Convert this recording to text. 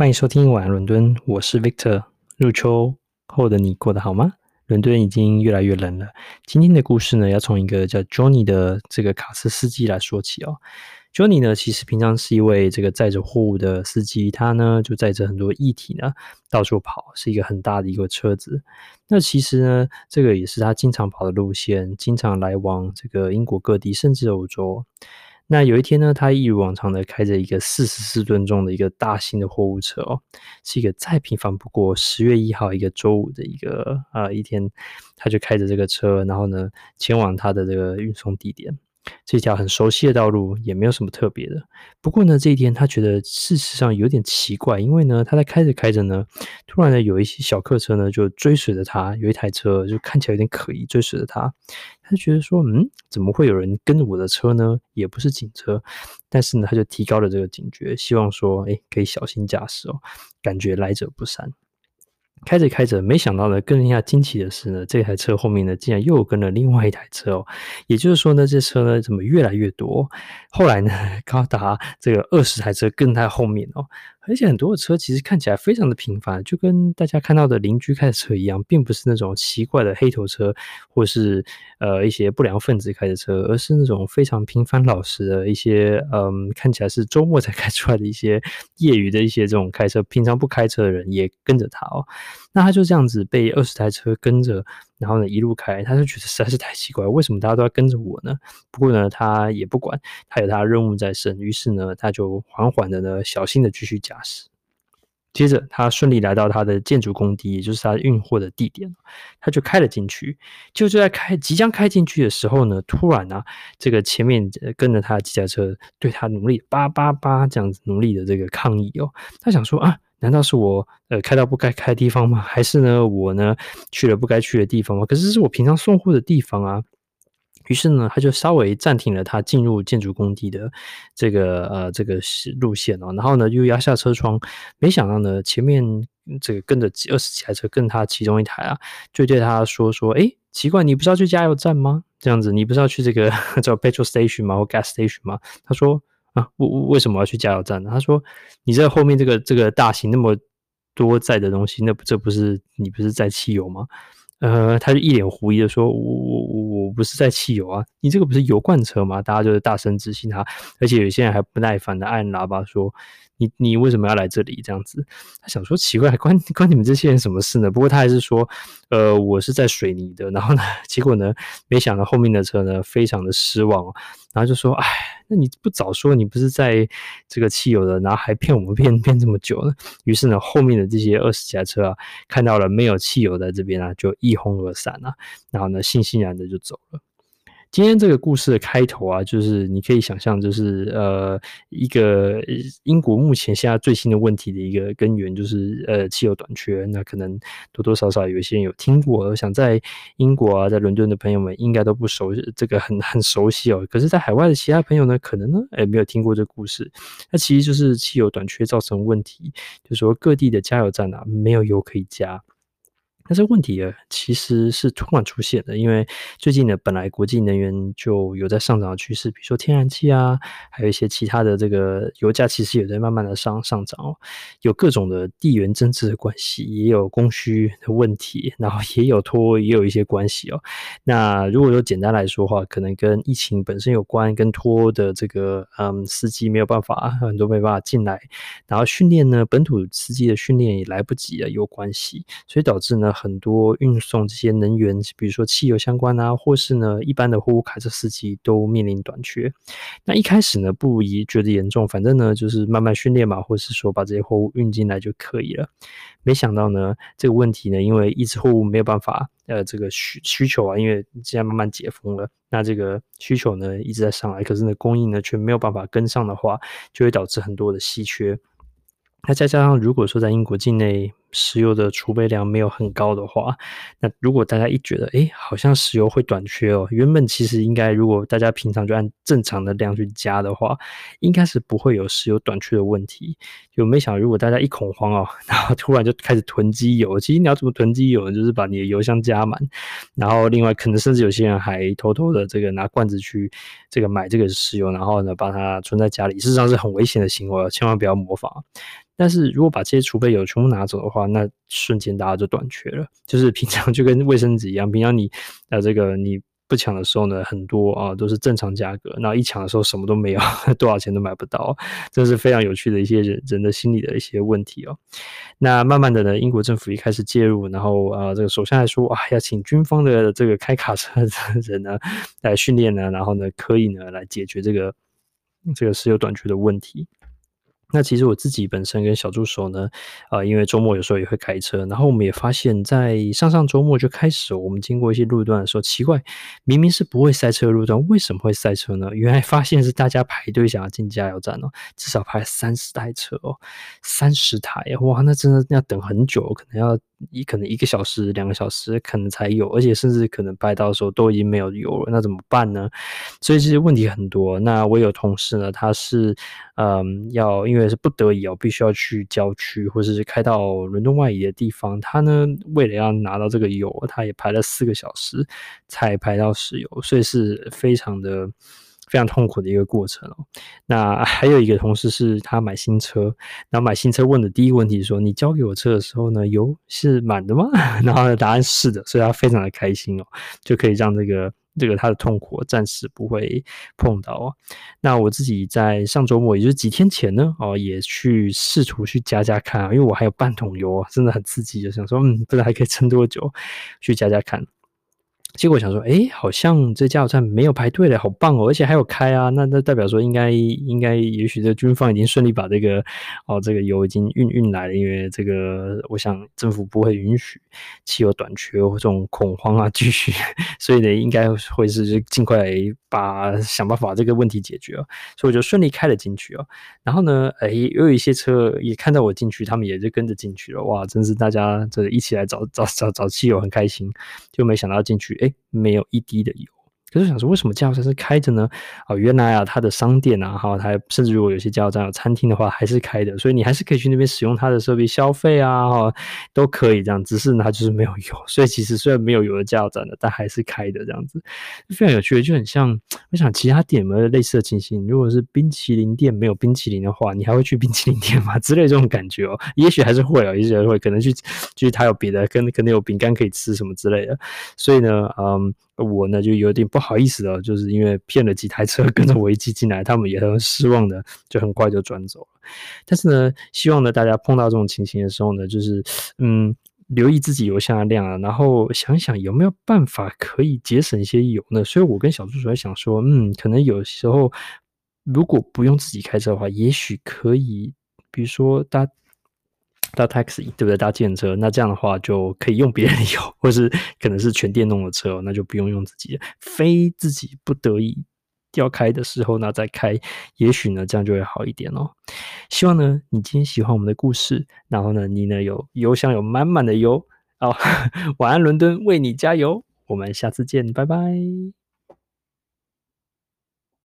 欢迎收听晚安伦敦，我是 Victor。入秋后的你过得好吗？伦敦已经越来越冷了。今天的故事呢，要从一个叫 Johnny 的这个卡车司机来说起哦。Johnny 呢，其实平常是一位这个载着货物的司机，他呢就载着很多液体呢到处跑，是一个很大的一个车子。那其实呢，这个也是他经常跑的路线，经常来往这个英国各地，甚至欧洲。那有一天呢，他一如往常的开着一个四十四吨重的一个大型的货物车哦，是一个再平凡不过十月一号一个周五的一个啊一天，他就开着这个车，然后呢前往他的这个运送地点。这条很熟悉的道路也没有什么特别的。不过呢，这一天他觉得事实上有点奇怪，因为呢，他在开着开着呢，突然呢，有一些小客车呢就追随着他，有一台车就看起来有点可疑，追随着他。他就觉得说，嗯，怎么会有人跟着我的车呢？也不是警车，但是呢，他就提高了这个警觉，希望说，哎，可以小心驾驶哦，感觉来者不善。开着开着，没想到呢，更令他惊奇的是呢，这台车后面呢，竟然又跟了另外一台车哦。也就是说呢，这车呢，怎么越来越多？后来呢，高达这个二十台车跟在后面哦。而且很多的车其实看起来非常的平凡，就跟大家看到的邻居开的车一样，并不是那种奇怪的黑头车，或是呃一些不良分子开的车，而是那种非常平凡老实的一些，嗯，看起来是周末才开出来的一些业余的一些这种开车，平常不开车的人也跟着他哦。那他就这样子被二十台车跟着。然后呢，一路开，他就觉得实在是太奇怪，为什么大家都要跟着我呢？不过呢，他也不管，他有他的任务在身，于是呢，他就缓缓的呢，小心的继续驾驶。接着，他顺利来到他的建筑工地，也就是他运货的地点，他就开了进去。就就在开即将开进去的时候呢，突然啊，这个前面跟着他的机甲车对他努力叭叭叭这样子努力的这个抗议哦，他想说啊。难道是我呃开到不该开的地方吗？还是呢我呢去了不该去的地方吗？可是这是我平常送货的地方啊。于是呢，他就稍微暂停了他进入建筑工地的这个呃这个路线哦，然后呢又压下车窗，没想到呢前面这个跟着二十几台车跟他其中一台啊，就对他说说，诶，奇怪，你不是要去加油站吗？这样子，你不是要去这个 叫 petrol station 吗？或 gas station 吗？他说。啊，为为什么要去加油站呢？他说：“你在后面这个这个大型那么多载的东西，那不这不是你不是在汽油吗？”呃，他就一脸狐疑的说：“我我我不是在汽油啊，你这个不是油罐车吗？”大家就是大声质询他，而且有些人还不耐烦的按喇叭说。你你为什么要来这里？这样子，他想说奇怪，关关你们这些人什么事呢？不过他还是说，呃，我是在水泥的。然后呢，结果呢，没想到后面的车呢，非常的失望，然后就说，哎，那你不早说，你不是在这个汽油的，然后还骗我们骗骗这么久呢？于是呢，后面的这些二十几台车啊，看到了没有汽油在这边啊，就一哄而散啊，然后呢，悻悻然的就走了。今天这个故事的开头啊，就是你可以想象，就是呃，一个英国目前现在最新的问题的一个根源，就是呃，汽油短缺。那可能多多少少有一些人有听过，我想在英国啊，在伦敦的朋友们应该都不熟，这个很 很熟悉哦。可是，在海外的其他朋友呢，可能呢，诶没有听过这个故事。那其实就是汽油短缺造成问题，就是说各地的加油站啊，没有油可以加。但是问题啊，其实是突然出现的，因为最近呢，本来国际能源就有在上涨的趋势，比如说天然气啊，还有一些其他的这个油价，其实也在慢慢的上上涨哦。有各种的地缘政治的关系，也有供需的问题，然后也有拖，也有一些关系哦。那如果说简单来说的话，可能跟疫情本身有关，跟拖的这个嗯司机没有办法，很多没办法进来，然后训练呢，本土司机的训练也来不及啊，有关系，所以导致呢。很多运送这些能源，比如说汽油相关啊，或是呢一般的货物卡车司机都面临短缺。那一开始呢，不宜觉得严重，反正呢就是慢慢训练嘛，或是说把这些货物运进来就可以了。没想到呢，这个问题呢，因为一直货物没有办法，呃，这个需需求啊，因为现在慢慢解封了，那这个需求呢一直在上来，可是呢供应呢却没有办法跟上的话，就会导致很多的稀缺。那再加上，如果说在英国境内石油的储备量没有很高的话，那如果大家一觉得，哎，好像石油会短缺哦，原本其实应该，如果大家平常就按正常的量去加的话，应该是不会有石油短缺的问题。就没想，如果大家一恐慌哦，然后突然就开始囤积油，其实你要怎么囤积油呢？就是把你的油箱加满，然后另外可能甚至有些人还偷偷的这个拿罐子去这个买这个石油，然后呢把它存在家里，事实上是很危险的行为，千万不要模仿。但是如果把这些储备油全部拿走的话，那瞬间大家就短缺了。就是平常就跟卫生纸一样，平常你呃这个你不抢的时候呢，很多啊都是正常价格，然后一抢的时候什么都没有，多少钱都买不到，这是非常有趣的一些人人的心理的一些问题哦。那慢慢的呢，英国政府一开始介入，然后啊这个首相还说啊要请军方的这个开卡车的人呢来训练呢，然后呢可以呢来解决这个这个石油短缺的问题。那其实我自己本身跟小助手呢，呃，因为周末有时候也会开车，然后我们也发现，在上上周末就开始，我们经过一些路段的时候，奇怪，明明是不会塞车的路段，为什么会塞车呢？原来发现是大家排队想要进加油站哦，至少排三十台车哦，三十台，哇，那真的要等很久，可能要。一可能一个小时、两个小时可能才有，而且甚至可能排到的时候都已经没有油了，那怎么办呢？所以这些问题很多。那我有同事呢，他是嗯要因为是不得已哦，必须要去郊区或者是开到伦敦外移的地方，他呢为了要拿到这个油，他也排了四个小时才排到石油，所以是非常的。非常痛苦的一个过程哦。那还有一个同事是他买新车，然后买新车问的第一个问题说：“你交给我车的时候呢，油是满的吗？” 然后答案是的，所以他非常的开心哦，就可以让这个这个他的痛苦暂时不会碰到哦。那我自己在上周末，也就是几天前呢，哦，也去试图去加加看，因为我还有半桶油啊，真的很刺激，就想说，嗯，不知道还可以撑多久，去加加看。结果想说，哎，好像这加油站没有排队了，好棒哦，而且还有开啊，那那代表说应该应该也许这军方已经顺利把这个哦这个油已经运运来了，因为这个我想政府不会允许汽油短缺或这种恐慌啊继续，所以呢应该会是尽快把想办法把这个问题解决哦，所以我就顺利开了进去哦，然后呢，哎，又有一些车也看到我进去，他们也就跟着进去了，哇，真是大家这一起来找找找找汽油，很开心，就没想到进去。哎，没有一滴的油。可是想说，为什么加油站是开着呢？哦，原来啊，它的商店啊，哈，它甚至如果有些加油站有餐厅的话，还是开的，所以你还是可以去那边使用它的设备消费啊，哈，都可以这样。只是，它就是没有油，所以其实虽然没有油的加油站的，但还是开的这样子，非常有趣的，就很像我想其他店有没有类似的情形？如果是冰淇淋店没有冰淇淋的话，你还会去冰淇淋店吗？之类这种感觉哦，也许还是会哦，也许还是会，可能去就是它有别的，跟可能有饼干可以吃什么之类的，所以呢，嗯。我呢就有点不好意思了，就是因为骗了几台车跟着我一起进来，他们也很失望的，就很快就转走了。但是呢，希望呢大家碰到这种情形的时候呢，就是嗯留意自己油箱的量啊，然后想想有没有办法可以节省一些油呢？所以我跟小助手在想说，嗯，可能有时候如果不用自己开车的话，也许可以，比如说搭。搭 taxi 对不对？搭计程车，那这样的话就可以用别人的油，或是可能是全电动的车，那就不用用自己，非自己不得已要开的时候，那再开，也许呢这样就会好一点哦。希望呢你今天喜欢我们的故事，然后呢你呢有油箱有满满的油哦。晚安伦敦，为你加油，我们下次见，拜拜。